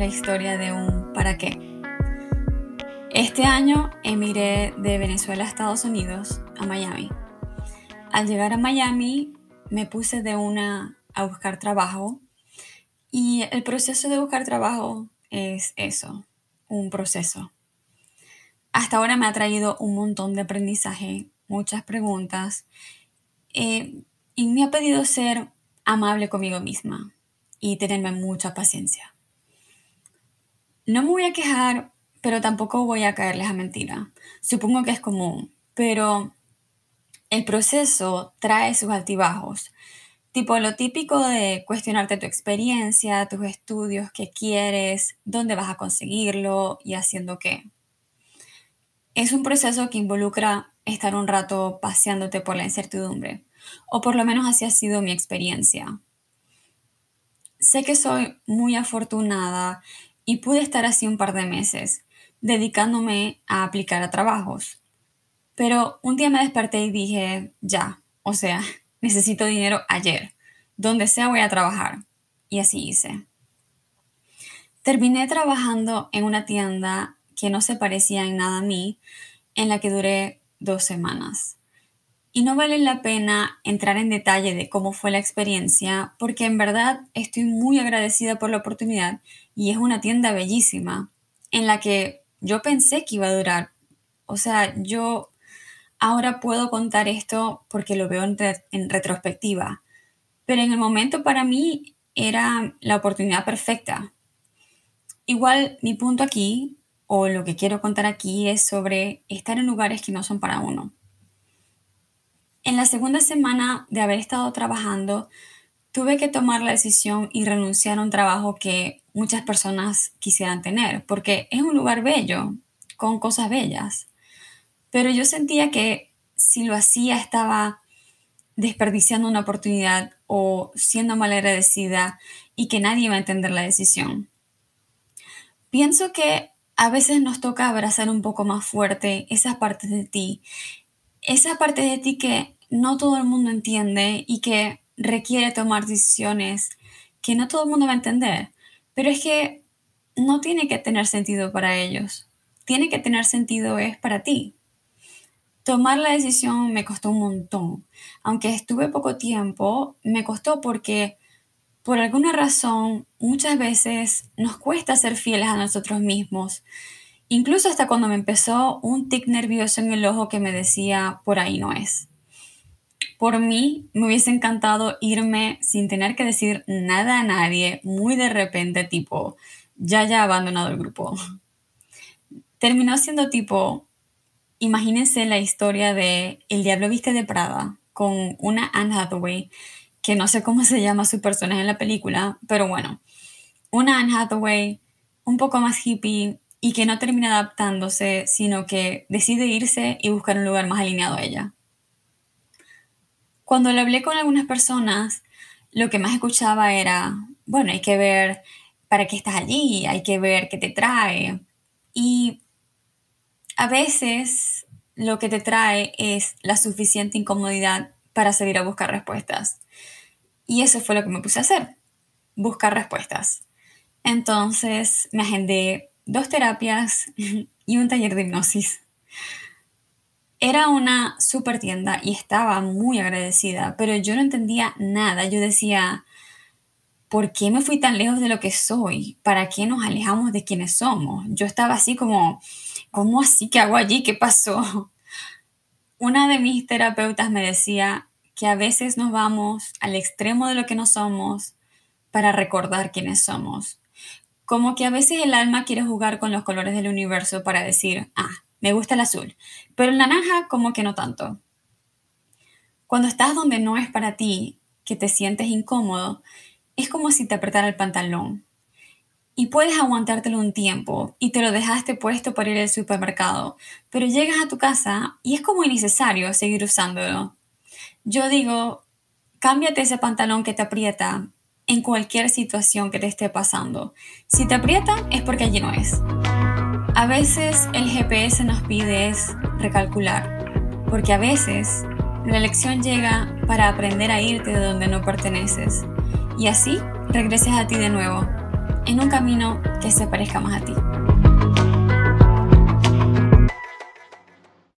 la historia de un para qué. Este año emigré de Venezuela a Estados Unidos, a Miami. Al llegar a Miami me puse de una a buscar trabajo y el proceso de buscar trabajo es eso, un proceso. Hasta ahora me ha traído un montón de aprendizaje, muchas preguntas eh, y me ha pedido ser amable conmigo misma y tenerme mucha paciencia. No me voy a quejar, pero tampoco voy a caerles a mentira. Supongo que es común, pero el proceso trae sus altibajos. Tipo lo típico de cuestionarte tu experiencia, tus estudios, qué quieres, dónde vas a conseguirlo y haciendo qué. Es un proceso que involucra estar un rato paseándote por la incertidumbre, o por lo menos así ha sido mi experiencia. Sé que soy muy afortunada y pude estar así un par de meses, dedicándome a aplicar a trabajos. Pero un día me desperté y dije, ya, o sea, necesito dinero ayer. Donde sea voy a trabajar. Y así hice. Terminé trabajando en una tienda que no se parecía en nada a mí, en la que duré dos semanas. Y no vale la pena entrar en detalle de cómo fue la experiencia, porque en verdad estoy muy agradecida por la oportunidad y es una tienda bellísima, en la que yo pensé que iba a durar. O sea, yo ahora puedo contar esto porque lo veo en, en retrospectiva, pero en el momento para mí era la oportunidad perfecta. Igual mi punto aquí, o lo que quiero contar aquí, es sobre estar en lugares que no son para uno en la segunda semana de haber estado trabajando, tuve que tomar la decisión y renunciar a un trabajo que muchas personas quisieran tener, porque es un lugar bello, con cosas bellas. Pero yo sentía que si lo hacía estaba desperdiciando una oportunidad o siendo mal agradecida y que nadie iba a entender la decisión. Pienso que a veces nos toca abrazar un poco más fuerte esas partes de ti esa parte de ti que no todo el mundo entiende y que requiere tomar decisiones que no todo el mundo va a entender, pero es que no tiene que tener sentido para ellos, tiene que tener sentido es para ti. Tomar la decisión me costó un montón, aunque estuve poco tiempo, me costó porque por alguna razón muchas veces nos cuesta ser fieles a nosotros mismos Incluso hasta cuando me empezó un tic nervioso en el ojo que me decía, por ahí no es. Por mí, me hubiese encantado irme sin tener que decir nada a nadie, muy de repente, tipo, ya ya abandonado el grupo. Terminó siendo tipo, imagínense la historia de El Diablo Viste de Prada, con una Anne Hathaway, que no sé cómo se llama su personaje en la película, pero bueno, una Anne Hathaway un poco más hippie, y que no termina adaptándose, sino que decide irse y buscar un lugar más alineado a ella. Cuando lo hablé con algunas personas, lo que más escuchaba era, bueno, hay que ver para qué estás allí, hay que ver qué te trae. Y a veces lo que te trae es la suficiente incomodidad para salir a buscar respuestas. Y eso fue lo que me puse a hacer, buscar respuestas. Entonces me agendé dos terapias y un taller de hipnosis. Era una super tienda y estaba muy agradecida, pero yo no entendía nada. Yo decía, ¿por qué me fui tan lejos de lo que soy? ¿Para qué nos alejamos de quienes somos? Yo estaba así como, ¿cómo así? ¿Qué hago allí? ¿Qué pasó? Una de mis terapeutas me decía que a veces nos vamos al extremo de lo que no somos para recordar quiénes somos. Como que a veces el alma quiere jugar con los colores del universo para decir, ah, me gusta el azul, pero el naranja como que no tanto. Cuando estás donde no es para ti, que te sientes incómodo, es como si te apretara el pantalón. Y puedes aguantártelo un tiempo y te lo dejaste puesto para ir al supermercado, pero llegas a tu casa y es como innecesario seguir usándolo. Yo digo, cámbiate ese pantalón que te aprieta en cualquier situación que te esté pasando. Si te aprieta es porque allí no es. A veces el GPS nos pide recalcular, porque a veces la lección llega para aprender a irte de donde no perteneces y así regreses a ti de nuevo. en un camino que se parezca más a ti.